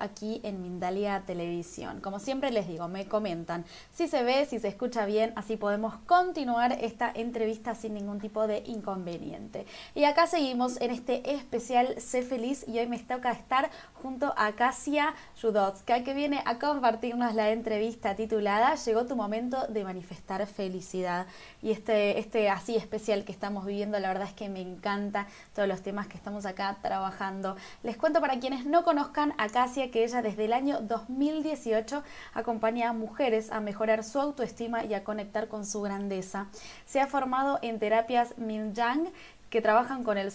aquí en Mindalia Televisión. Como siempre les digo, me comentan si se ve, si se escucha bien, así podemos continuar esta entrevista sin ningún tipo de inconveniente. Y acá seguimos en este especial Sé Feliz y hoy me toca estar junto a Kasia Judotska que viene a compartirnos la entrevista titulada Llegó tu momento de manifestar felicidad. Y este, este así especial que estamos viviendo, la verdad es que me encanta todos los temas que estamos acá trabajando. Les cuento para quienes no conozcan a Casia que ella desde el año 2018 acompaña a mujeres a mejorar su autoestima y a conectar con su grandeza. Se ha formado en terapias Min Yang que trabajan con el,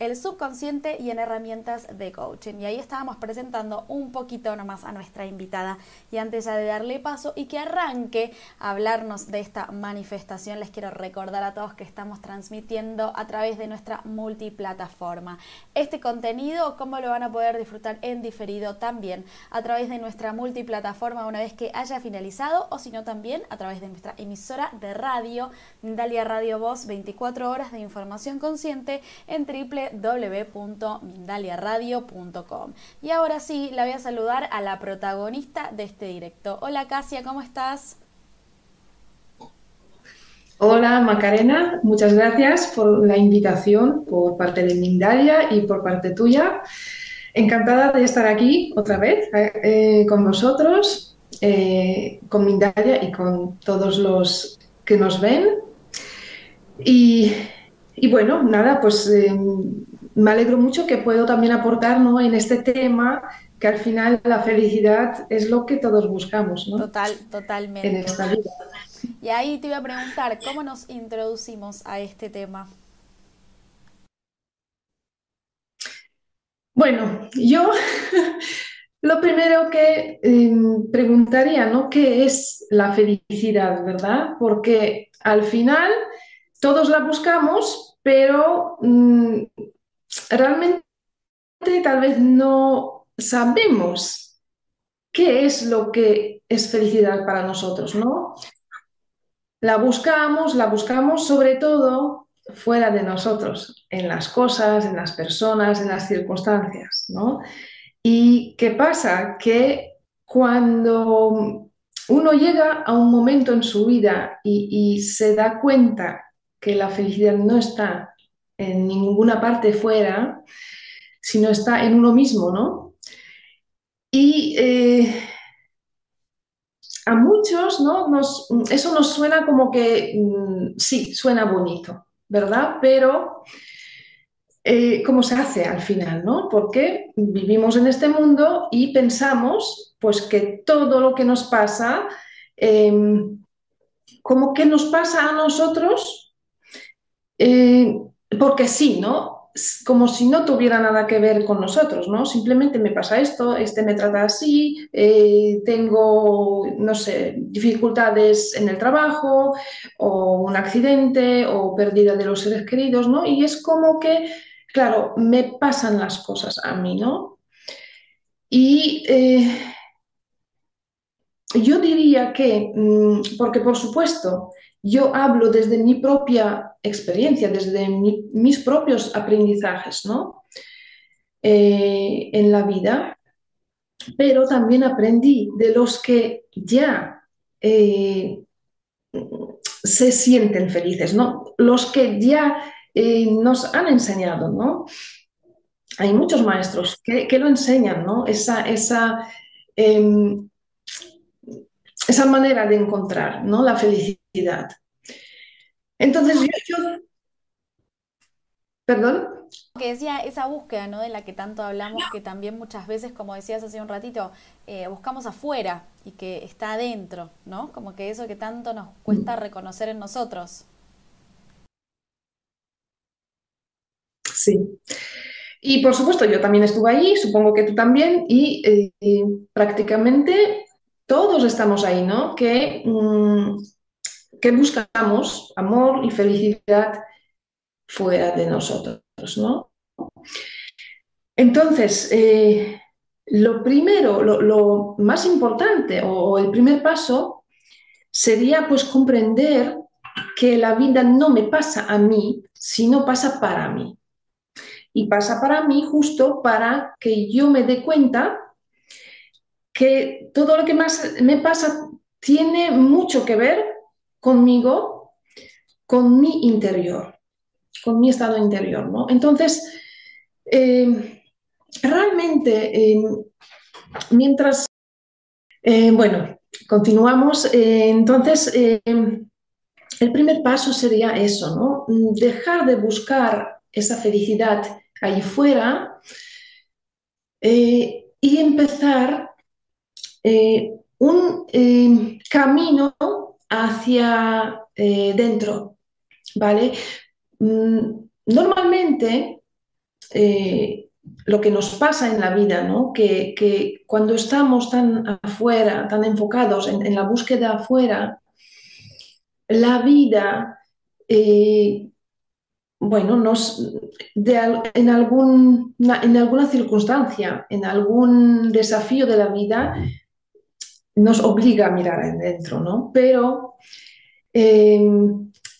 el, subconsciente y en herramientas de coaching. Y ahí estábamos presentando un poquito nomás a nuestra invitada. Y antes ya de darle paso y que arranque a hablarnos de esta manifestación, les quiero recordar a todos que estamos transmitiendo a través de nuestra multiplataforma. Este contenido, cómo lo van a poder disfrutar en diferido también a través de nuestra multiplataforma una vez que haya finalizado o si no también a través de nuestra emisora de radio, Dalia Radio Voz, 24 horas de información con en www.mindaliaradio.com. Y ahora sí, la voy a saludar a la protagonista de este directo. Hola Casia, ¿cómo estás? Hola Macarena, muchas gracias por la invitación por parte de Mindalia y por parte tuya. Encantada de estar aquí otra vez eh, con vosotros, eh, con Mindalia y con todos los que nos ven. Y y bueno, nada, pues eh, me alegro mucho que puedo también aportar ¿no? en este tema que al final la felicidad es lo que todos buscamos, ¿no? Total, totalmente. En esta vida. Y ahí te iba a preguntar, ¿cómo nos introducimos a este tema? Bueno, yo lo primero que em, preguntaría, ¿no? ¿Qué es la felicidad, verdad? Porque al final todos la buscamos, pero mm, realmente tal vez no sabemos qué es lo que es felicidad para nosotros, ¿no? La buscamos, la buscamos sobre todo fuera de nosotros, en las cosas, en las personas, en las circunstancias, ¿no? ¿Y qué pasa? Que cuando uno llega a un momento en su vida y, y se da cuenta que la felicidad no está en ninguna parte fuera, sino está en uno mismo, ¿no? Y eh, a muchos, ¿no? eso nos suena como que, mm, sí, suena bonito, ¿verdad? Pero, eh, ¿cómo se hace al final, ¿no? Porque vivimos en este mundo y pensamos, pues, que todo lo que nos pasa, em, como que nos pasa a nosotros, eh, porque sí, ¿no? Como si no tuviera nada que ver con nosotros, ¿no? Simplemente me pasa esto, este me trata así, eh, tengo, no sé, dificultades en el trabajo, o un accidente, o pérdida de los seres queridos, ¿no? Y es como que, claro, me pasan las cosas a mí, ¿no? Y eh, yo diría que, mm, porque por supuesto, yo hablo desde mi propia experiencia, desde mis propios aprendizajes ¿no? Eh, en la vida, pero también aprendí de los que ya eh, se sienten felices, ¿no? los que ya eh, nos han enseñado. ¿no? Hay muchos maestros que, lo enseñan, ¿no? esa, esa, em, esa manera de encontrar ¿no? la felicidad. Entonces yo, Perdón. Que decía esa búsqueda, ¿no? De la que tanto hablamos, que también muchas veces, como decías hace un ratito, eh, buscamos afuera y que está adentro, ¿no? Como que eso que tanto nos cuesta reconocer en nosotros. Sí. Y por supuesto, yo también estuve allí, supongo que tú también, y eh, prácticamente todos estamos ahí, ¿no? Que, mm, que buscamos amor y felicidad fuera de nosotros, ¿no? Entonces, eh, lo primero, lo, más importante o, el primer paso sería pues comprender que la vida no me pasa a mí, sino pasa para mí. y pasa para mí justo para que yo me dé cuenta que todo lo que más me pasa tiene mucho que ver conmigo, con mi interior, con mi estado interior, ¿no? Entonces, eh, realmente, eh, mientras, eh, bueno, continuamos, entonces, el primer paso sería eso, ¿no? Dejar de buscar esa felicidad ahí fuera y empezar un camino hacia dentro, ¿vale? Mm, normalmente, eh, lo que nos pasa en la vida, ¿no? que, cuando estamos tan afuera, tan enfocados en, la búsqueda afuera, la vida, eh, bueno, nos, en, algún, en alguna circunstancia, en algún desafío de la vida, nos obliga a mirar adentro, ¿no? Pero, eh,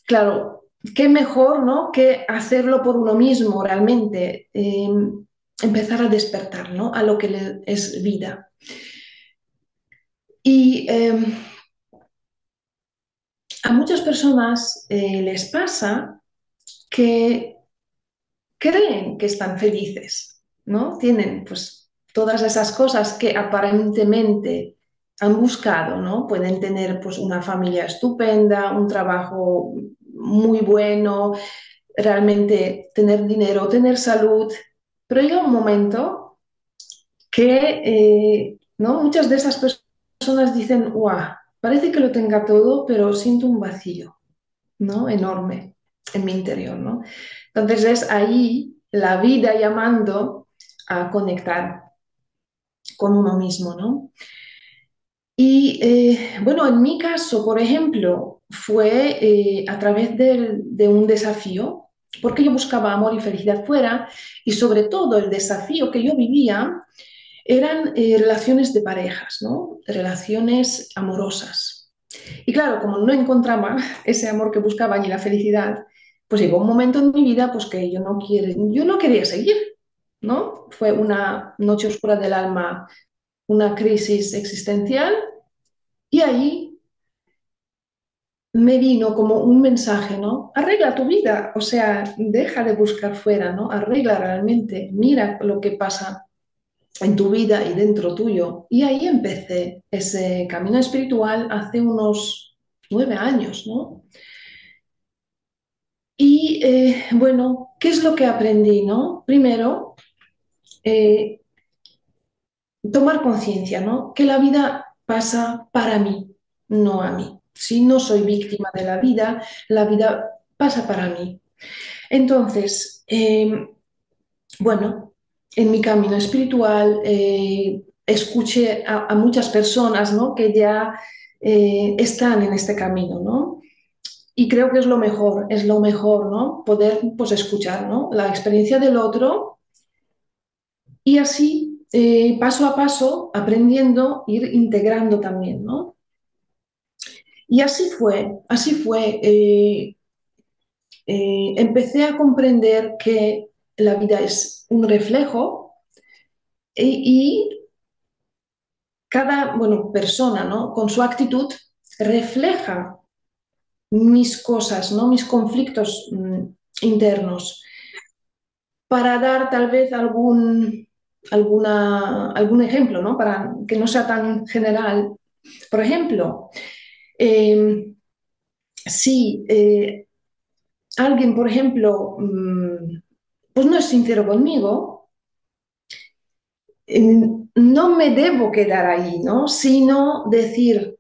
claro, qué mejor ¿no? que hacerlo por uno mismo realmente, em, empezar a despertar ¿no? a lo que es vida. Y em, a muchas personas eh, les pasa que creen que están felices, ¿no? Tienen pues todas esas cosas que aparentemente han buscado, ¿no? Pueden tener pues una familia estupenda, un trabajo muy bueno, realmente tener dinero, tener salud, pero llega un momento que eh, ¿no? muchas de esas personas dicen, ¡guau! Parece que lo tenga todo, pero siento un vacío ¿no? enorme en mi interior. ¿no? Entonces es ahí la vida llamando a conectar con uno mismo. ¿no? Y eh, bueno, en mi caso, por ejemplo, fue eh, a través de, un desafío, porque yo buscaba amor y felicidad fuera, y sobre todo el desafío que yo vivía eran eh, relaciones de parejas, ¿no? relaciones amorosas. Y claro, como no encontraba ese amor que buscaba ni la felicidad, pues llegó un momento en mi vida pues, que yo no, quiere, yo no quería seguir. ¿no? Fue una noche oscura del alma una crisis existencial y ahí me vino como un mensaje, ¿no? Arregla tu vida, o sea, deja de buscar fuera, ¿no? Arregla realmente, mira lo que pasa en tu vida y dentro tuyo. Y ahí empecé ese camino espiritual hace unos nueve años, ¿no? Y eh, bueno, ¿qué es lo que aprendí, no? Primero, eh, tomar conciencia, ¿no? Que la vida pasa para mí, no a mí. Si no soy víctima de la vida, la vida pasa para mí. Entonces, em, bueno, en mi camino espiritual eh, escuché a, muchas personas ¿no? que ya eh, están en este camino, ¿no? Y creo que es lo mejor, es lo mejor, ¿no? Poder pues, escuchar ¿no? la experiencia del otro y así eh, paso a paso, aprendiendo, ir integrando también, ¿no? Y así fue, así fue. Eh, eh, empecé a comprender que la vida es un reflejo y, cada bueno, persona ¿no? con su actitud refleja mis cosas, ¿no? mis conflictos mm, internos, para dar tal vez algún, alguna, algún ejemplo, ¿no? Para que no sea tan general. Por ejemplo, em, si eh, alguien, por ejemplo, mm, pues no es sincero conmigo, em, no me debo quedar ahí, ¿no? Sino decir,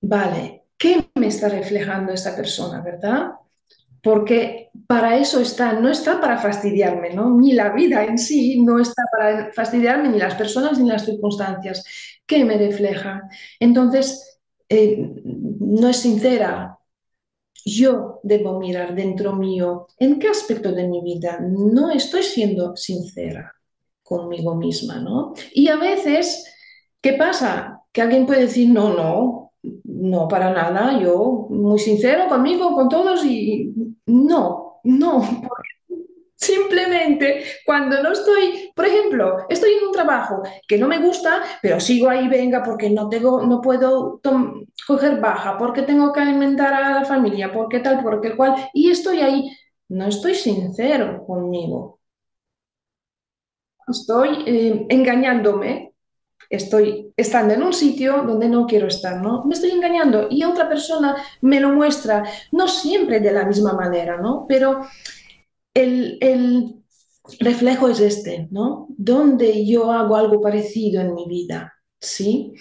vale, ¿qué me está reflejando esta persona, verdad? Porque para eso está, no está para fastidiarme, ¿no? Ni la vida en sí no está para fastidiarme, ni las personas ni las circunstancias. ¿Qué me refleja? Entonces, eh, no es sincera. Yo debo mirar dentro mío en qué aspecto de mi vida no estoy siendo sincera conmigo misma, ¿no? Y a veces, ¿qué pasa? Que alguien puede decir, no, no, no, para nada, yo muy sincero conmigo, con todos y no, no, Simplemente cuando no estoy, por ejemplo, estoy en un trabajo que no me gusta, pero sigo ahí, venga, porque no tengo, no puedo coger baja, porque tengo que alimentar a la familia, porque tal, porque cual, y estoy ahí, no estoy sincero conmigo. Estoy eh, engañándome, estoy estando en un sitio donde no quiero estar, ¿no? Me estoy engañando y otra persona me lo muestra, no siempre de la misma manera, ¿no? Pero el, reflejo es este, ¿no? Donde yo hago algo parecido en mi vida, ¿sí?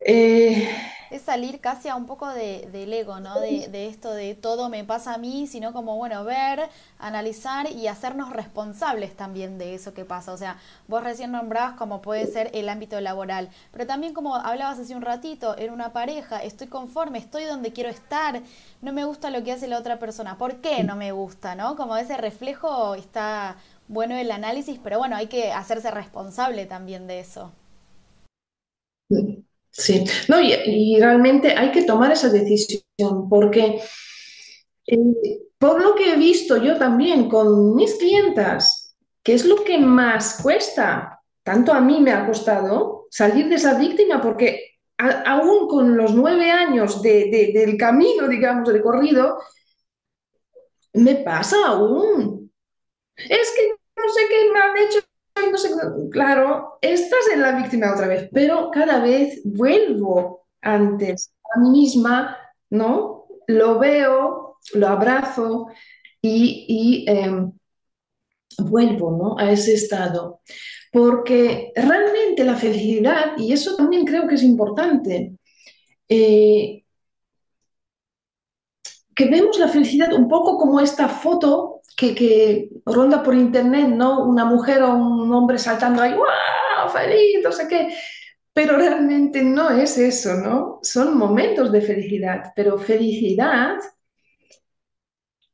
Eh, es salir casi a un poco de, del ego, ¿no? De, de, esto de todo me pasa a mí, sino como, bueno, ver, analizar y hacernos responsables también de eso que pasa. O sea, vos recién nombrabas como puede ser el ámbito laboral, pero también como hablabas hace un ratito, en una pareja, estoy conforme, estoy donde quiero estar, no me gusta lo que hace la otra persona. ¿Por qué no me gusta, no? Como ese reflejo está bueno el análisis, pero bueno, hay que hacerse responsable también de eso. Sí, no, y, realmente hay que tomar esa decisión porque eh, por lo que he visto yo también con mis clientas, que es lo que más cuesta, tanto a mí me ha costado salir de esa víctima porque aún con los nueve años del camino, digamos, de corrido, me pasa aún. Es que no sé qué me han hecho claro, estás en la víctima otra vez, pero cada vez vuelvo antes a mí misma, ¿no? Lo veo, lo abrazo y, em, vuelvo, ¿no? A ese estado. Porque realmente la felicidad, y eso también creo que es importante, eh, que vemos la felicidad un poco como esta foto que, ronda por internet, ¿no? Una mujer o un hombre saltando ahí, ¡wow! ¡Feliz! No sé qué. Pero realmente no es eso, ¿no? Son momentos de felicidad, pero felicidad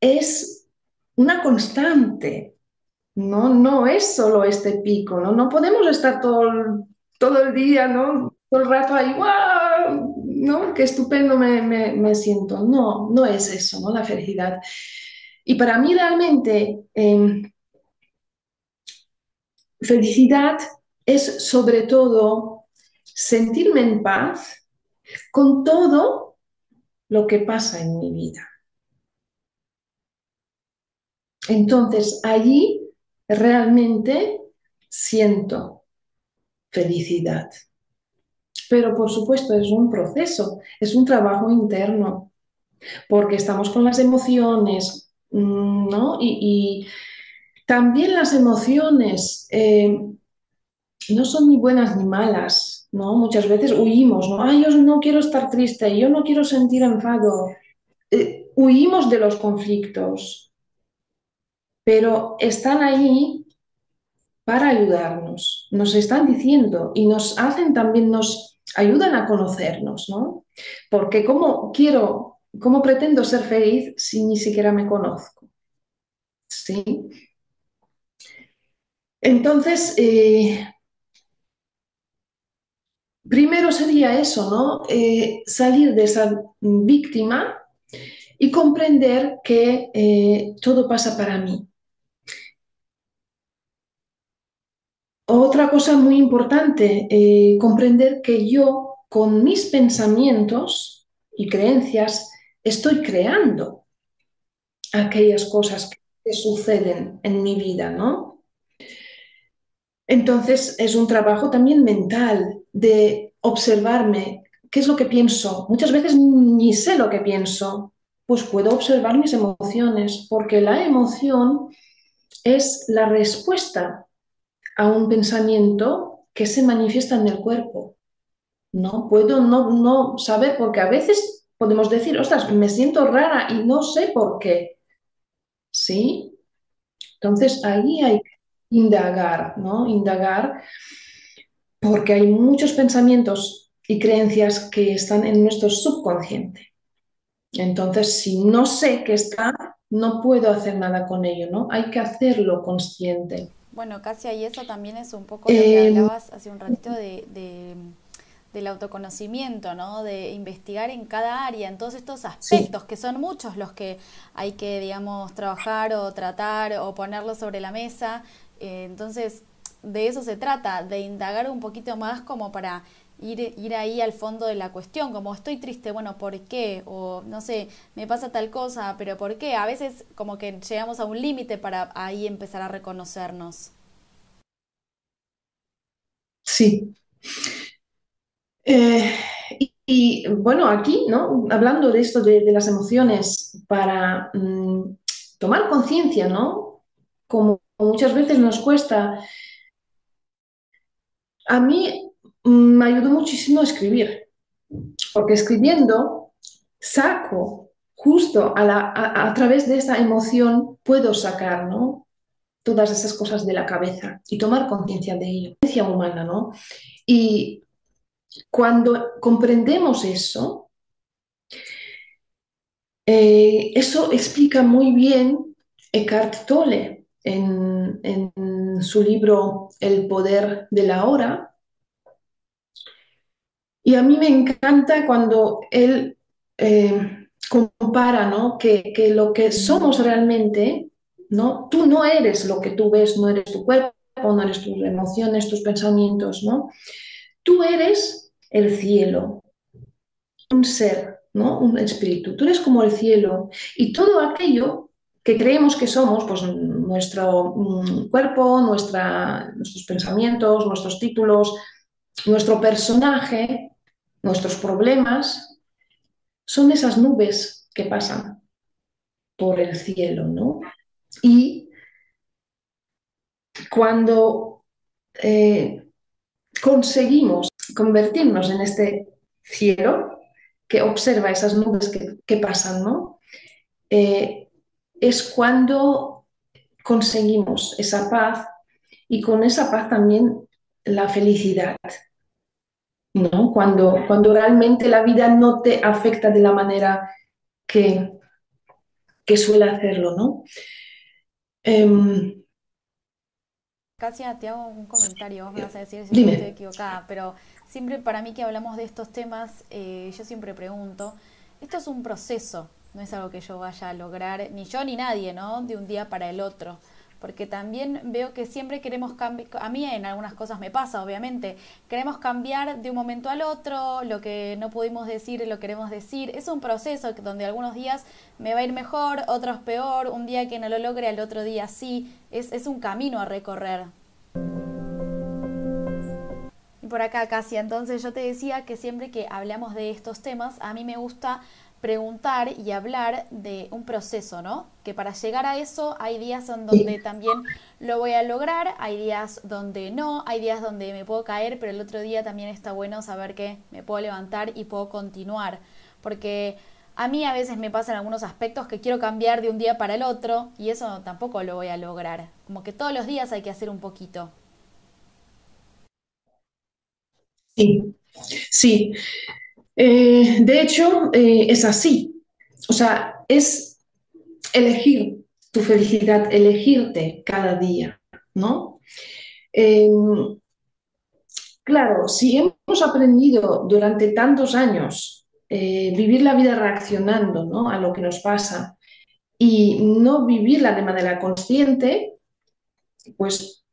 es una constante, ¿no? No es solo este pico, ¿no? No podemos estar todo, todo el día, ¿no? Todo el rato ahí, ¡wow! ¿No? Qué estupendo me, me siento. No, no es eso, ¿no? La felicidad. Y para mí realmente em, felicidad es sobre todo sentirme en paz con todo lo que pasa en mi vida. Entonces allí realmente siento felicidad. Pero por supuesto es un proceso, es un trabajo interno, porque estamos con las emociones, Mm, ¿no? Y, también las emociones eh, no son ni buenas ni malas, ¿no? Muchas veces huimos, ¿no? Ay, yo no quiero estar triste, yo no quiero sentir enfado. Eh, huimos de los conflictos, pero están ahí para ayudarnos, nos están diciendo y nos hacen también, nos ayudan a conocernos, ¿no? Porque como quiero ¿Cómo pretendo ser feliz si ni siquiera me conozco? ¿Sí? Entonces, eh, primero sería eso, ¿no? Eh, salir de esa víctima y comprender que eh, todo pasa para mí. Otra cosa muy importante, comprender que yo con mis pensamientos y creencias estoy creando aquellas cosas que suceden en mi vida, ¿no? Entonces es un trabajo también mental de observarme qué es lo que pienso. Muchas veces ni sé lo que pienso, pues puedo observar mis emociones, porque la emoción es la respuesta a un pensamiento que se manifiesta en el cuerpo. No puedo no, no saber, porque a veces podemos decir, ostras, me siento rara y no sé por qué. ¿Sí? Entonces ahí hay que indagar, ¿no? Indagar porque hay muchos pensamientos y creencias que están en nuestro subconsciente. Entonces, si no sé qué está, no puedo hacer nada con ello, ¿no? Hay que hacerlo consciente. Bueno, casi ahí eso también es un poco lo que eh, hablabas hace un ratito de del autoconocimiento, ¿no? De investigar en cada área, en todos estos aspectos, que son muchos los que hay que, digamos, trabajar o tratar o ponerlos sobre la mesa. Eh, entonces, de eso se trata, de indagar un poquito más como para ir, ir ahí al fondo de la cuestión, como estoy triste, bueno, ¿por qué? O no sé, me pasa tal cosa, pero ¿por qué? A veces como que llegamos a un límite para ahí empezar a reconocernos. Sí. Eh, y, bueno, aquí, ¿no? Hablando de esto de, las emociones, para mm, tomar conciencia, ¿no? Como muchas veces nos cuesta, a mí me ayudó muchísimo a escribir, porque escribiendo saco justo a, través de esa emoción, puedo sacar, ¿no? Todas esas cosas de la cabeza y tomar conciencia de ello, conciencia humana, ¿no? Y cuando comprendemos eso, eh, eso explica muy bien Eckhart Tolle en su libro El poder de la hora, y a mí me encanta cuando él eh, compara ¿no? que, que, lo que somos realmente, ¿no? tú no eres lo que tú ves, no eres tu cuerpo, no eres tus emociones, tus pensamientos, ¿no? Tú eres el cielo, un ser, ¿no? un espíritu, tú eres como el cielo y todo aquello que creemos que somos, pues nuestro mm, cuerpo, nuestros pensamientos, nuestros títulos, nuestro personaje, Nuestros problemas son esas nubes que pasan por el cielo, ¿no? Y cuando eh, conseguimos convertirnos en este cielo que observa esas nubes que, pasan, ¿no? Eh, es cuando conseguimos esa paz y con esa paz también la felicidad. ¿No? Cuando, cuando realmente la vida no te afecta de la manera que, que suele hacerlo, ¿no? Em, Casia, te hago un comentario, me vas a decir si estoy equivocada, pero siempre para mí que hablamos de estos temas, eh, yo siempre pregunto, esto es un proceso, no es algo que yo vaya a lograr, ni yo ni nadie, ¿no? De un día para el otro porque también veo que siempre queremos cambiar, a mí en algunas cosas me pasa, obviamente, queremos cambiar de un momento al otro, lo que no pudimos decir lo queremos decir, es un proceso donde algunos días me va a ir mejor, otros peor, un día que no lo logre, al otro día sí, es, es un camino a recorrer. Y por acá, casi entonces yo te decía que siempre que hablamos de estos temas, a mí me gusta preguntar y hablar de un proceso, ¿no? Que para llegar a eso hay días en donde también lo voy a lograr, hay días donde no, hay días donde me puedo caer, pero el otro día también está bueno saber que me puedo levantar y puedo continuar, porque a mí a veces me pasan algunos aspectos que quiero cambiar de un día para el otro y eso tampoco lo voy a lograr, como que todos los días hay que hacer un poquito. Sí, sí. Eh, de hecho, eh, es así. O sea, es elegir tu felicidad, elegirte cada día, ¿no? Em, claro, si hemos aprendido durante tantos años eh, vivir la vida reaccionando ¿no? a lo que nos pasa y no vivirla de manera consciente, pues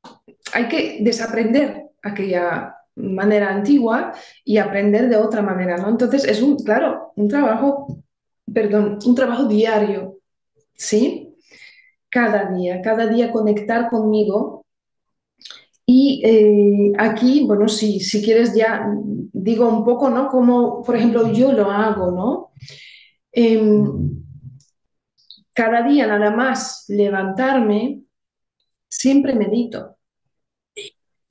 hay que desaprender aquella manera antigua y aprender de otra manera, ¿no? Entonces es un, claro, un trabajo, perdón, un trabajo diario, ¿sí? Cada día, cada día conectar conmigo. Y eh, aquí, bueno, si, si quieres ya digo un poco, ¿no? Como, por ejemplo, yo lo hago, ¿no? Em, cada día nada más levantarme, siempre medito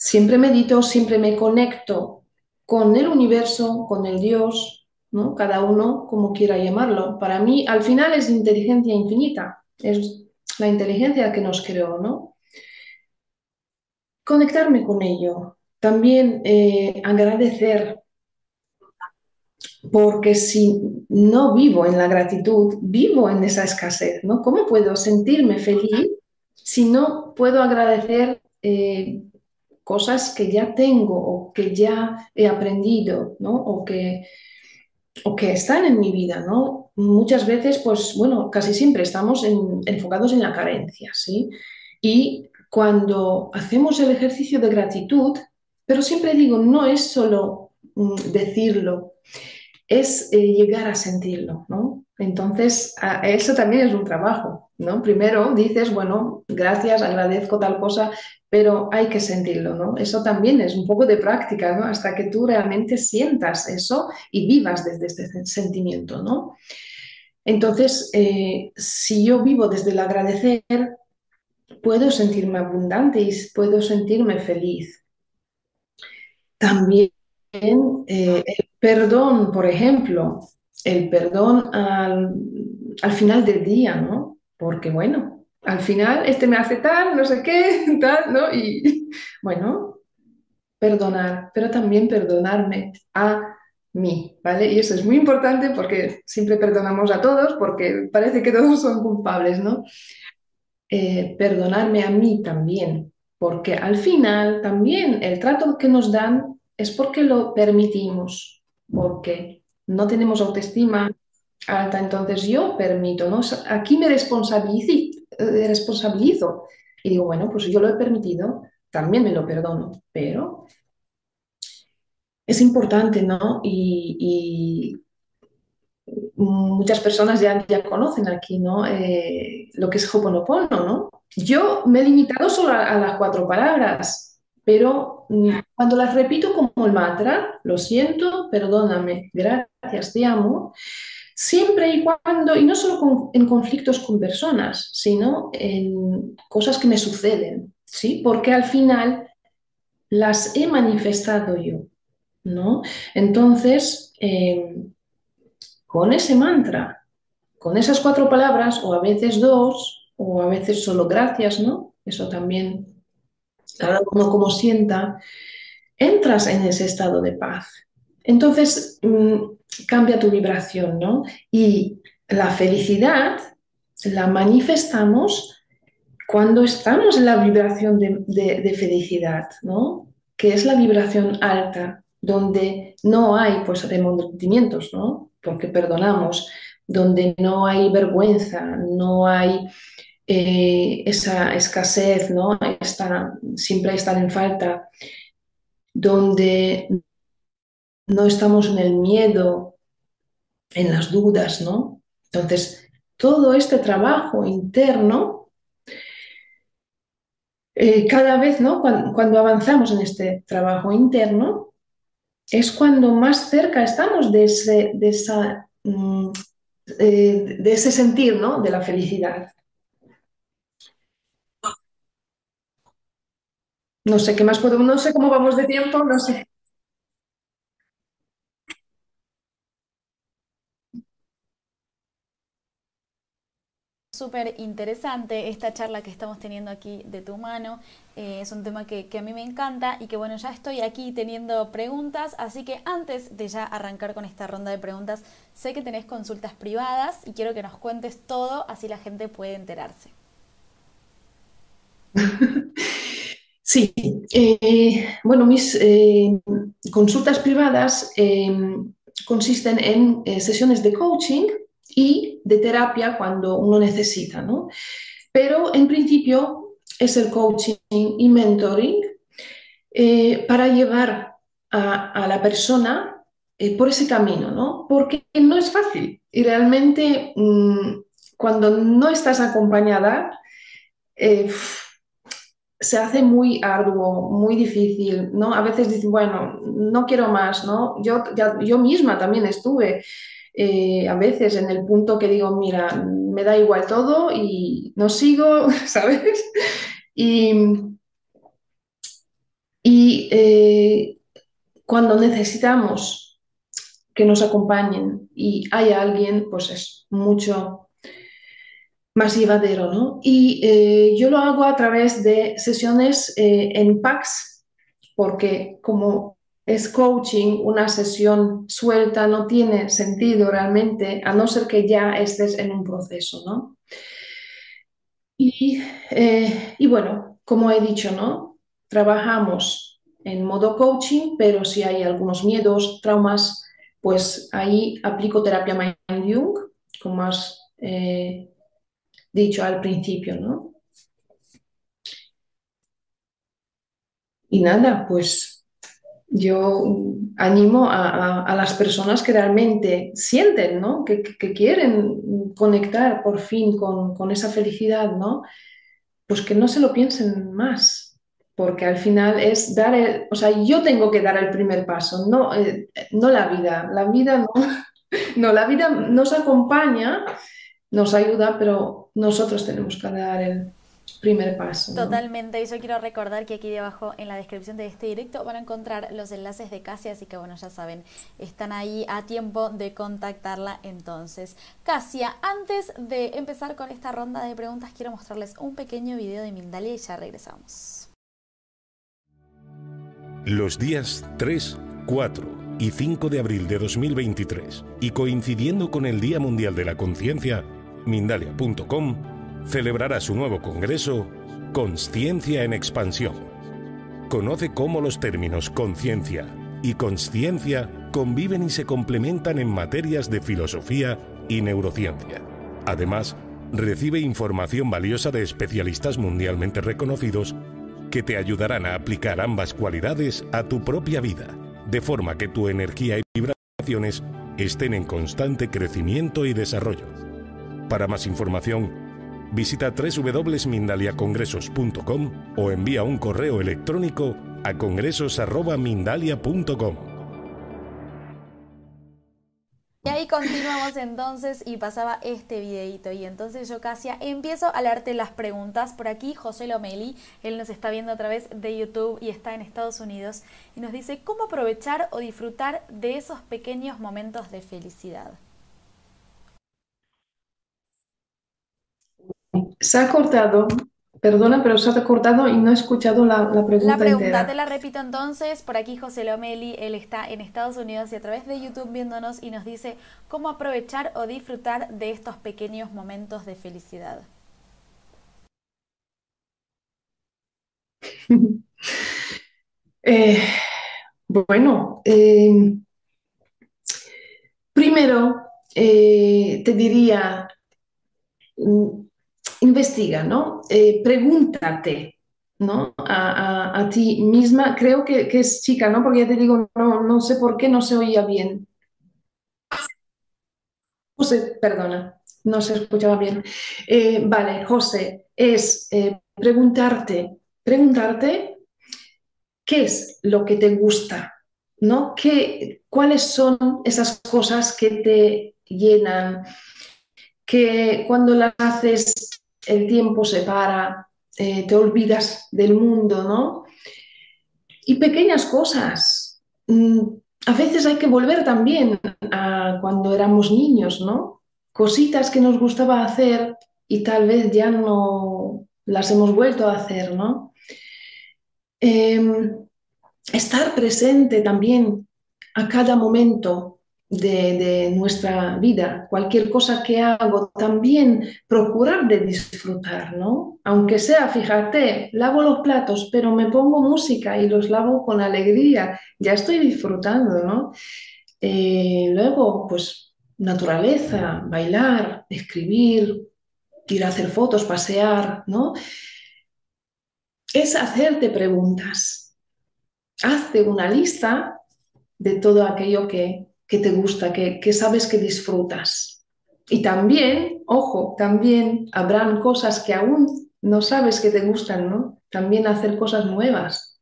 siempre medito, siempre me conecto con el universo, con el Dios, ¿no? Cada uno como quiera llamarlo. Para mí, al final es inteligencia infinita, es la inteligencia que nos creó, ¿no? Conectarme con ello. También eh, agradecer, porque si no vivo en la gratitud, vivo en esa escasez, ¿no? ¿Cómo puedo sentirme feliz si no puedo agradecer eh, cosas que ya tengo o que ya he aprendido, ¿no? O que, o que están en mi vida, ¿no? Muchas veces, pues bueno, casi siempre estamos enfocados en la carencia, ¿sí? Y cuando hacemos el ejercicio de gratitud, pero siempre digo, no es solo mm, decirlo, es eh, llegar a sentirlo, ¿no? Entonces, eso también es un trabajo, Primero dices, bueno, gracias, agradezco tal cosa, pero hay que sentirlo, ¿no? Eso también es un poco de práctica. Hasta que tú realmente sientas eso y vivas desde este sentimiento, ¿no? Entonces, eh, si yo vivo desde el agradecer, puedo sentirme abundante y puedo sentirme feliz. También eh, el perdón, por ejemplo, el perdón al, final del día, ¿no? Porque bueno, al final este me hace tal, no sé qué, tal, ¿no? Y bueno, perdonar, pero también perdonarme a mí, ¿vale? Y eso es muy importante porque siempre perdonamos a todos porque parece que todos son culpables, ¿no? Eh, perdonarme a mí también, porque al final también el trato que nos dan es porque lo permitimos, porque no tenemos autoestima alta, entonces yo permito, ¿no? Aquí me responsabilizo, eh, responsabilizo y digo, bueno, pues yo lo he permitido, también me lo perdono, pero es importante, ¿no? Y, muchas personas ya, ya conocen aquí, ¿no? Eh, lo que es Hoponopono, ¿no? Yo me he limitado solo a las cuatro palabras, pero mm, cuando las repito como el mantra, lo siento, perdóname, gracias, te amo, siempre y cuando, y no solo en conflictos con personas, sino en cosas que me suceden, ¿sí? Porque al final las he manifestado yo, ¿no? Entonces, em, con ese mantra, con esas cuatro palabras, o a veces dos, o a veces solo gracias, ¿no? Eso también cada uno como sienta, entras en ese estado de paz. Entonces mm, cambia tu vibración, ¿no? Y la felicidad la manifestamos cuando estamos en la vibración de, felicidad, ¿no? Que es la vibración alta, donde no hay pues remordimientos, ¿no? Porque perdonamos, donde no hay vergüenza, no hay eh, esa escasez, ¿no? siempre estar en falta, donde no estamos en el miedo, en las dudas, ¿no? Entonces, todo este trabajo interno, eh, cada vez, ¿no? Cuando, avanzamos en este trabajo interno, es cuando más cerca estamos de ese, de esa, mm, eh, de ese sentir, ¿no? De la felicidad. No sé qué más podemos, no sé cómo vamos de tiempo, no sé. Súper interesante esta charla que estamos teniendo aquí de tu mano. Eh, es un tema que, a mí me encanta y que bueno, ya estoy aquí teniendo preguntas, así que antes de ya arrancar con esta ronda de preguntas, sé que tenés consultas privadas y quiero que nos cuentes todo, así la gente puede enterarse. Sí, eh, bueno, mis eh, consultas privadas consisten en sesiones de coaching y de terapia cuando uno necesita, ¿no? Pero en principio es el coaching y mentoring para llevar a, la persona por ese camino, ¿no? Porque no es fácil y realmente mm, cuando no estás acompañada, se hace muy arduo, muy difícil, ¿no? A veces dicen, bueno, no quiero más, ¿no? Yo, yo misma también estuve eh, a veces en el punto que digo, mira, me da igual todo y no sigo, ¿sabes? Y, y eh, cuando necesitamos que nos acompañen y hay alguien, pues es mucho más llevadero, ¿no? Y eh, yo lo hago a través de sesiones en PAX, porque como es coaching, una sesión suelta no tiene sentido realmente, a no ser que ya estés en un proceso, ¿no? Y, eh, y bueno, como he dicho, ¿no? trabajamos en modo coaching, pero si hay algunos miedos, traumas, pues ahí aplico terapia Mind Jung, como has eh, dicho al principio, ¿no? Y nada, pues yo animo a, las personas que realmente sienten, ¿no? Que, quieren conectar por fin con, esa felicidad, ¿no? Pues que no se lo piensen más, porque al final es dar el, o sea, yo tengo que dar el primer paso, no, eh, no la vida, la vida no, no, la vida nos acompaña, nos ayuda, pero nosotros tenemos que dar el, primer paso. Totalmente, y yo quiero recordar que aquí debajo en la descripción de este directo van a encontrar los enlaces de Casia, así que bueno, ya saben, están ahí a tiempo de contactarla entonces. Casia, antes de empezar con esta ronda de preguntas, quiero mostrarles un pequeño video de Mindalia y ya regresamos. Los días 3, 4 y 5 de abril de 2023 y coincidiendo con el Día Mundial de la Conciencia, Mindalia.com celebrará su nuevo congreso Conciencia en Expansión. Conoce cómo los términos conciencia y consciencia conviven y se complementan en materias de filosofía y neurociencia. Además, recibe información valiosa de especialistas mundialmente reconocidos que te ayudarán a aplicar ambas cualidades a tu propia vida, de forma que tu energía y vibraciones estén en constante crecimiento y desarrollo. Para más información, visita www.mindaliacongresos.com o envía un correo electrónico a congresos.mindalia.com. Y ahí continuamos entonces y pasaba este videito y entonces yo casi empiezo a leerte las preguntas. Por aquí José Lomeli, él nos está viendo a través de YouTube y está en Estados Unidos y nos dice cómo aprovechar o disfrutar de esos pequeños momentos de felicidad. Se ha cortado, perdona, pero se ha cortado y no he escuchado la, pregunta. La pregunta te la repito entonces. Por aquí José Lomeli, él está en Estados Unidos y a través de YouTube viéndonos y nos dice cómo aprovechar o disfrutar de estos pequeños momentos de felicidad. Eh, bueno, eh, primero eh, te diría investiga, ¿no? Eh, pregúntate, ¿no? A, ti misma, creo que, es chica, ¿no? Porque ya te digo, no, sé por qué no se oía bien. José, perdona, no se escuchaba bien. Eh, vale, José, es eh, preguntarte, preguntarte qué es lo que te gusta, ¿no? ¿Qué, ¿Cuáles son esas cosas que te llenan? Que cuando las haces el tiempo se para, eh, te olvidas del mundo, ¿no? Y pequeñas cosas. Mm, a veces hay que volver también a cuando éramos niños, ¿no? Cositas que nos gustaba hacer y tal vez ya no las hemos vuelto a hacer, ¿no? Em, estar presente también a cada momento de, nuestra vida, cualquier cosa que hago, también procurar de disfrutar, ¿no? Aunque sea, fíjate, lavo los platos, pero me pongo música y los lavo con alegría, ya estoy disfrutando, ¿no? Eh, luego, pues, naturaleza, bailar, escribir, ir a hacer fotos, pasear, ¿no? Es hacerte preguntas. Hazte una lista de todo aquello que, que te gusta, que, sabes que disfrutas. Y también, ojo, también habrán cosas que aún no sabes que te gustan, ¿no? También hacer cosas nuevas,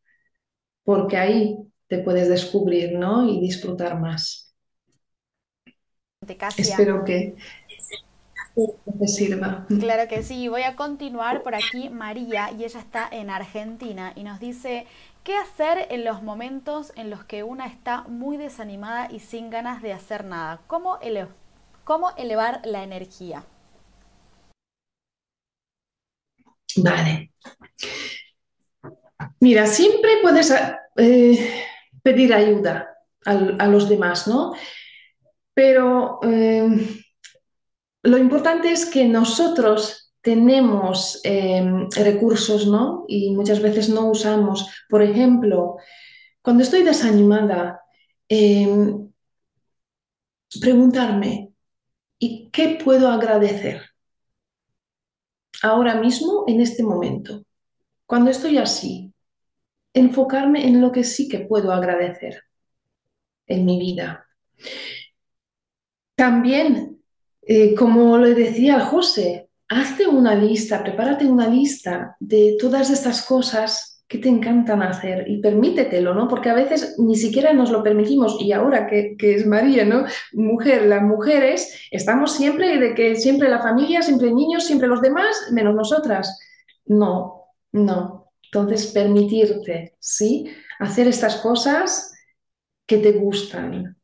porque ahí te puedes descubrir, ¿no? Y disfrutar más. Espero que te sirva. Claro que sí. Voy a continuar por aquí María y ella está en Argentina y nos dice, ¿Qué hacer en los momentos en los que una está muy desanimada y sin ganas de hacer nada? ¿Cómo, elevar la energía? Vale. Mira, siempre puedes eh, pedir ayuda a, los demás, ¿no? Pero eh, lo importante es que nosotros tenemos em, recursos, ¿no? Y muchas veces no usamos. Por ejemplo, cuando estoy desanimada, em, preguntarme, ¿y qué puedo agradecer ahora mismo, en este momento? Cuando estoy así, enfocarme en lo que sí que puedo agradecer en mi vida. También, eh, como le decía José, hazte una lista, prepárate una lista de todas estas cosas que te encantan hacer y permítetelo, ¿no? Porque a veces ni siquiera nos lo permitimos y ahora que, es María, ¿no? Mujer, las mujeres estamos siempre de que siempre la familia, siempre niños, siempre los demás, menos nosotras. No, no. Entonces, permitirte, ¿sí? Hacer estas cosas que te gustan.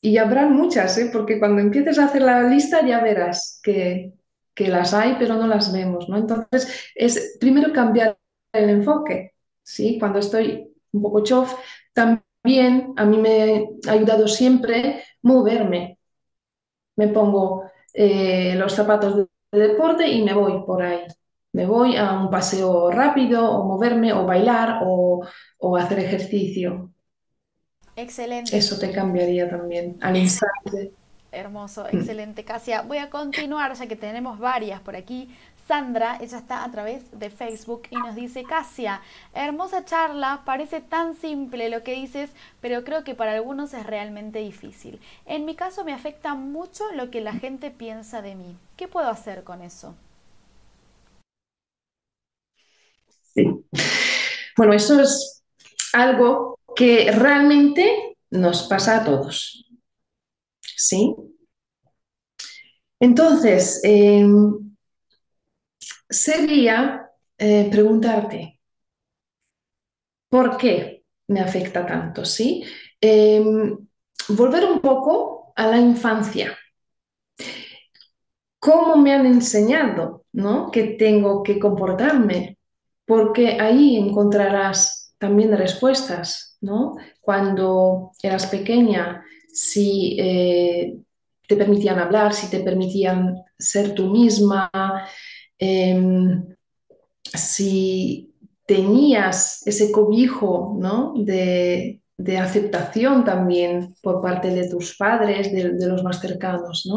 Y habrá muchas, ¿eh? Porque cuando empieces a hacer la lista ya verás que, que las hay, pero no las vemos, ¿no? Entonces, es primero cambiar el enfoque, ¿sí? Cuando estoy un poco chof, también a mí me ha ayudado siempre moverme. Me pongo eh, los zapatos de, deporte y me voy por ahí. Me voy a un paseo rápido, o moverme, o bailar, o, o hacer ejercicio. Excelente. Eso te cambiaría también al instante. Hermoso, mm. excelente, Casia. Voy a continuar, ya que tenemos varias por aquí. Sandra, ella está a través de Facebook y nos dice, Casia, hermosa charla, parece tan simple lo que dices, pero creo que para algunos es realmente difícil. En mi caso me afecta mucho lo que la gente piensa de mí. ¿Qué puedo hacer con eso? Sí. Bueno, eso es algo que realmente nos pasa a todos. ¿Sí? Entonces, em, sería eh, preguntarte, ¿por qué me afecta tanto? ¿sí? Em, volver un poco a la infancia. ¿Cómo me han enseñado ¿no? que tengo que comportarme? Porque ahí encontrarás también respuestas, ¿no? Cuando eras pequeña, si eh, te permitían hablar, si te permitían ser tú misma, em, si tenías ese cobijo de, aceptación también por parte de tus padres, de, los más cercanos.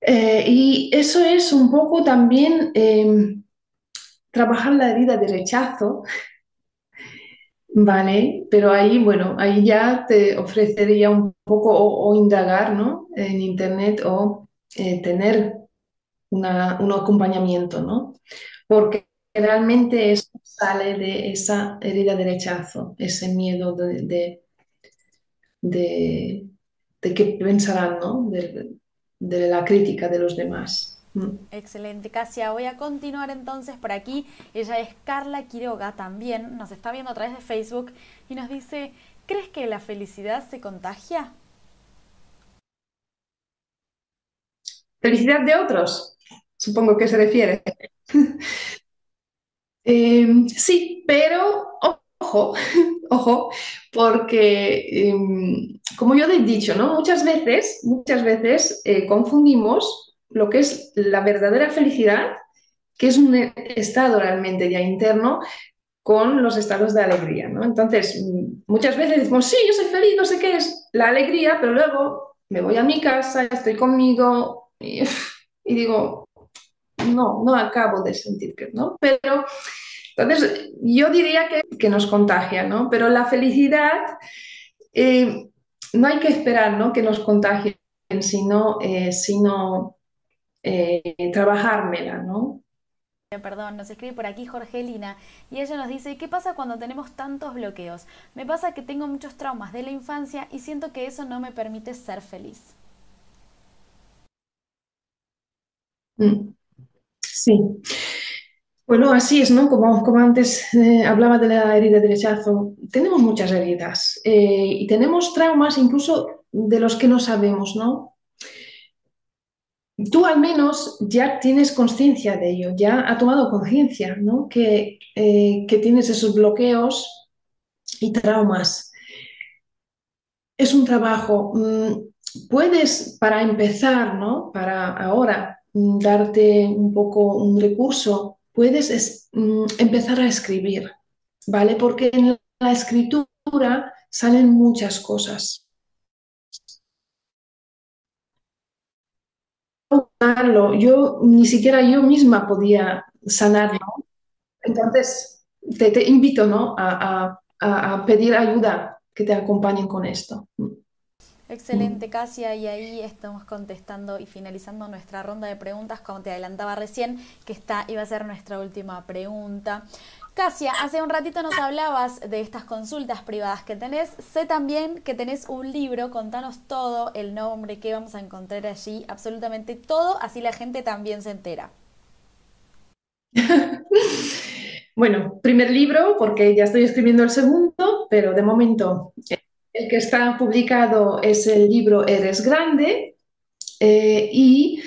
Eh, y eso es un poco también em, trabajar la herida de rechazo Vale, pero ahí, bueno, ahí ya te ofrecería un poco o, indagar, ¿no? En internet o eh, tener un acompañamiento, ¿no? Porque realmente eso sale de esa herida de rechazo, ese miedo de, de, de, qué pensarán, ¿no? de la crítica de los demás. Mm. Excelente, Casia. Voy a continuar entonces por aquí. Ella es Carla Quiroga también, nos está viendo a través de Facebook y nos dice, ¿crees que la felicidad se contagia? ¿Felicidad de otros? Supongo que se refiere. Em, sí, pero ojo, ojo, porque em, como yo he dicho, ¿no? Muchas veces, muchas veces eh, confundimos lo que es la verdadera felicidad, que es un estado realmente ya interno, con los estados de alegría, ¿no? Entonces, muchas veces decimos, sí, yo soy feliz, no sé qué es la alegría, pero luego me voy a mi casa, estoy conmigo y, digo, no, no acabo de sentir que, ¿no? Pero, entonces, yo diría que, nos contagia, ¿no? Pero la felicidad, eh, no hay que esperar, ¿no? Que nos contagien, sino, eh, sino eh, trabajármela, ¿no? Perdón, nos escribe por aquí Jorgelina y ella nos dice, ¿qué pasa cuando tenemos tantos bloqueos? Me pasa que tengo muchos traumas de la infancia y siento que eso no me permite ser feliz. Mm, sí. Bueno, así es, ¿no? Como, como antes eh, hablaba de la herida de rechazo, tenemos muchas heridas eh, y tenemos traumas incluso de los que no sabemos, ¿no? Tú al menos ya tienes conciencia de ello, ya ha tomado conciencia, ¿no? Que, eh, que tienes esos bloqueos y traumas. Es un trabajo. Mm, puedes, para empezar, ¿no? Para ahora, mm, darte un poco un recurso, puedes mm, empezar a escribir, ¿vale? Porque en la escritura salen muchas cosas. Yo ni siquiera yo misma podía sanarlo. Entonces, te, invito ¿no? a, pedir ayuda que te acompañen con esto. Excelente, Casia, y ahí estamos contestando y finalizando nuestra ronda de preguntas, como te adelantaba recién, que esta iba a ser nuestra última pregunta. Casia, hace un ratito nos hablabas de estas consultas privadas que tenés. Sé también que tenés un libro, contanos todo, el nombre, qué vamos a encontrar allí, absolutamente todo, así la gente también se entera. bueno, primer libro, porque ya estoy escribiendo el segundo, pero de momento el que está publicado es el libro Eres Grande eh, y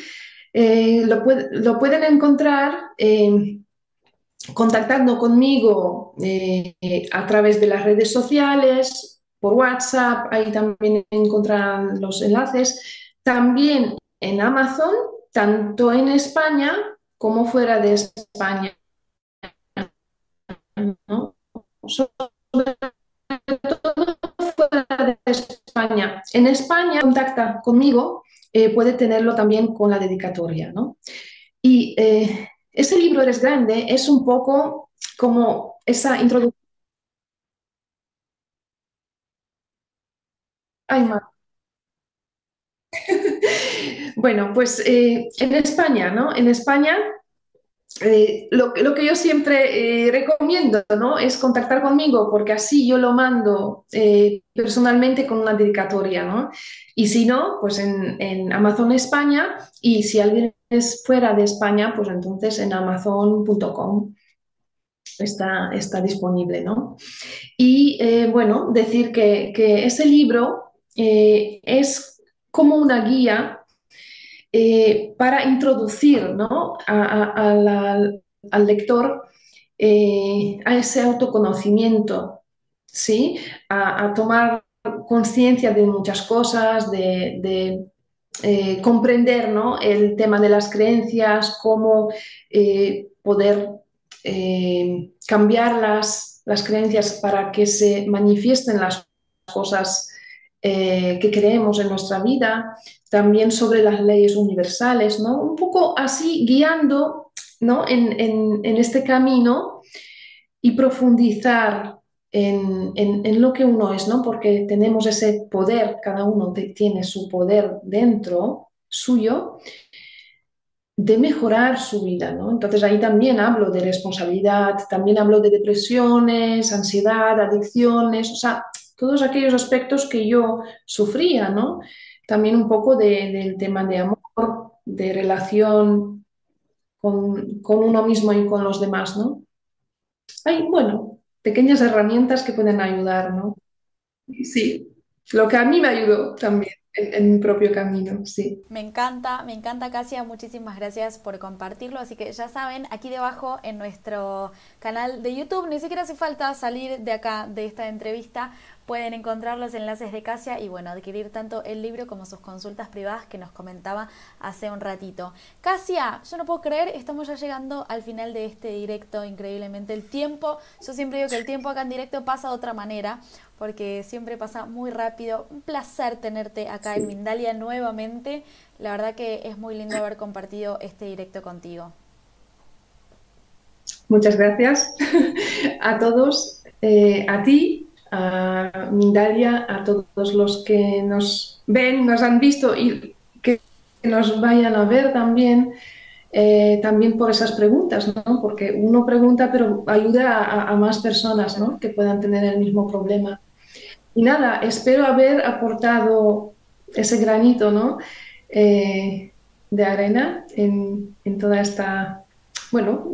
eh, lo, lo, pueden encontrar. en contactando conmigo eh, a través de las redes sociales, por WhatsApp, ahí también encontrarán los enlaces, también en Amazon, tanto en España como fuera de España. Sobre todo fuera de España. En España, contacta conmigo, eh, puede tenerlo también con la dedicatoria. ¿no? Y eh, ese libro Eres Grande es un poco como esa introducción. Ay, bueno, pues eh, en España, ¿no? En España eh, lo, que yo siempre eh, recomiendo ¿no? es contactar conmigo porque así yo lo mando personalmente con una dedicatoria. ¿no? Y si no, pues en, en Amazon España y si alguien es fuera de España, pues entonces en amazon.com está, está disponible, ¿no? Y eh, bueno, decir que, ese libro eh, es como una guía eh, para introducir ¿no? al lector a ese autoconocimiento, ¿sí? A, tomar conciencia de muchas cosas, de eh, comprender el tema de las creencias, cómo eh, poder eh, cambiar las, las, creencias para que se manifiesten las cosas que creemos en nuestra vida, también sobre las leyes universales, ¿no? un poco así guiando ¿no? en, en este camino y profundizar en, lo que uno es, ¿no? Porque tenemos ese poder, cada uno tiene su poder dentro suyo de mejorar su vida, ¿no? Entonces ahí también hablo de responsabilidad, también hablo de depresiones, ansiedad, adicciones, o sea, todos aquellos aspectos que yo sufría, ¿no? También un poco del tema de amor, de relación con, con, uno mismo y con los demás, ¿no? Ay, bueno, pequeñas herramientas que pueden ayudar, ¿no? Sí, lo que a mí me ayudó también en, mi propio camino, sí. Me encanta, me encanta Casia, muchísimas gracias por compartirlo, así que ya saben, aquí debajo en nuestro canal de YouTube, ni siquiera hace falta salir de acá, de esta entrevista, pueden encontrar los enlaces de Casia y bueno, adquirir tanto el libro como sus consultas privadas que nos comentaba hace un ratito. Casia, yo no puedo creer, estamos ya llegando al final de este directo, increíblemente el tiempo, yo siempre digo que el tiempo acá en directo pasa de otra manera, porque siempre pasa muy rápido. Un placer tenerte acá en Mindalia nuevamente. La verdad que es muy lindo haber compartido este directo contigo. Muchas gracias a todos, eh, a ti a Mindalia, a todos los que nos ven, nos han visto y que nos vayan a ver también, eh, también por esas preguntas, ¿no? porque uno pregunta pero ayuda a, más personas ¿no? que puedan tener el mismo problema. Y nada, espero haber aportado ese granito ¿no? Eh, de arena en, en toda esta bueno,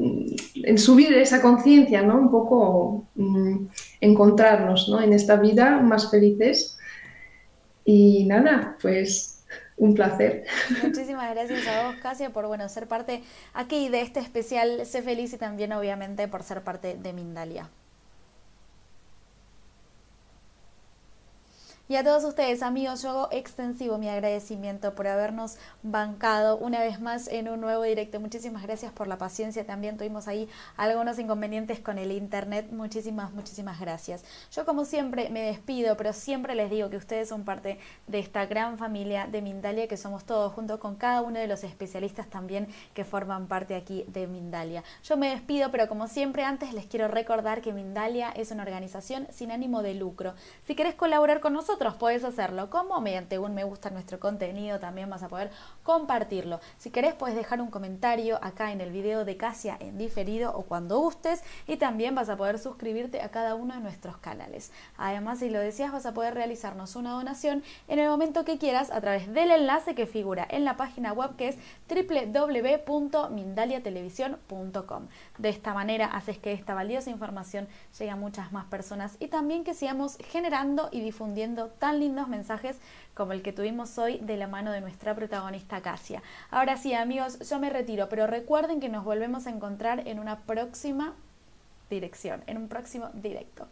en subir esa conciencia, ¿no? Un poco mm, encontrarnos, ¿no? En esta vida más felices. Y nada, pues un placer. Muchísimas gracias a vos, Casia, por bueno, ser parte aquí de este especial Sé Feliz y también obviamente por ser parte de Mindalia. Y a todos ustedes, amigos, yo hago extensivo mi agradecimiento por habernos bancado una vez más en un nuevo directo. Muchísimas gracias por la paciencia. También tuvimos ahí algunos inconvenientes con el internet. Muchísimas, muchísimas gracias. Yo como siempre me despido, pero siempre les digo que ustedes son parte de esta gran familia de Mindalia, que somos todos junto con cada uno de los especialistas también que forman parte aquí de Mindalia. Yo me despido, pero como siempre antes les quiero recordar que Mindalia es una organización sin ánimo de lucro. Si querés colaborar con nosotros, puedes hacerlo. como Mediante un me gusta nuestro contenido, también vas a poder compartirlo. Si querés, puedes dejar un comentario acá en el video de Casia en diferido o cuando gustes. Y también vas a poder suscribirte a cada uno de nuestros canales. Además, si lo deseas, vas a poder realizarnos una donación en el momento que quieras a través del enlace que figura en la página web que es www.mindaliatelevisión.com. De esta manera haces que esta valiosa información llegue a muchas más personas y también que sigamos generando y difundiendo tan lindos mensajes como el que tuvimos hoy de la mano de nuestra protagonista Casia. Ahora sí, amigos, yo me retiro, pero recuerden que nos volvemos a encontrar en una próxima dirección, en un próximo directo.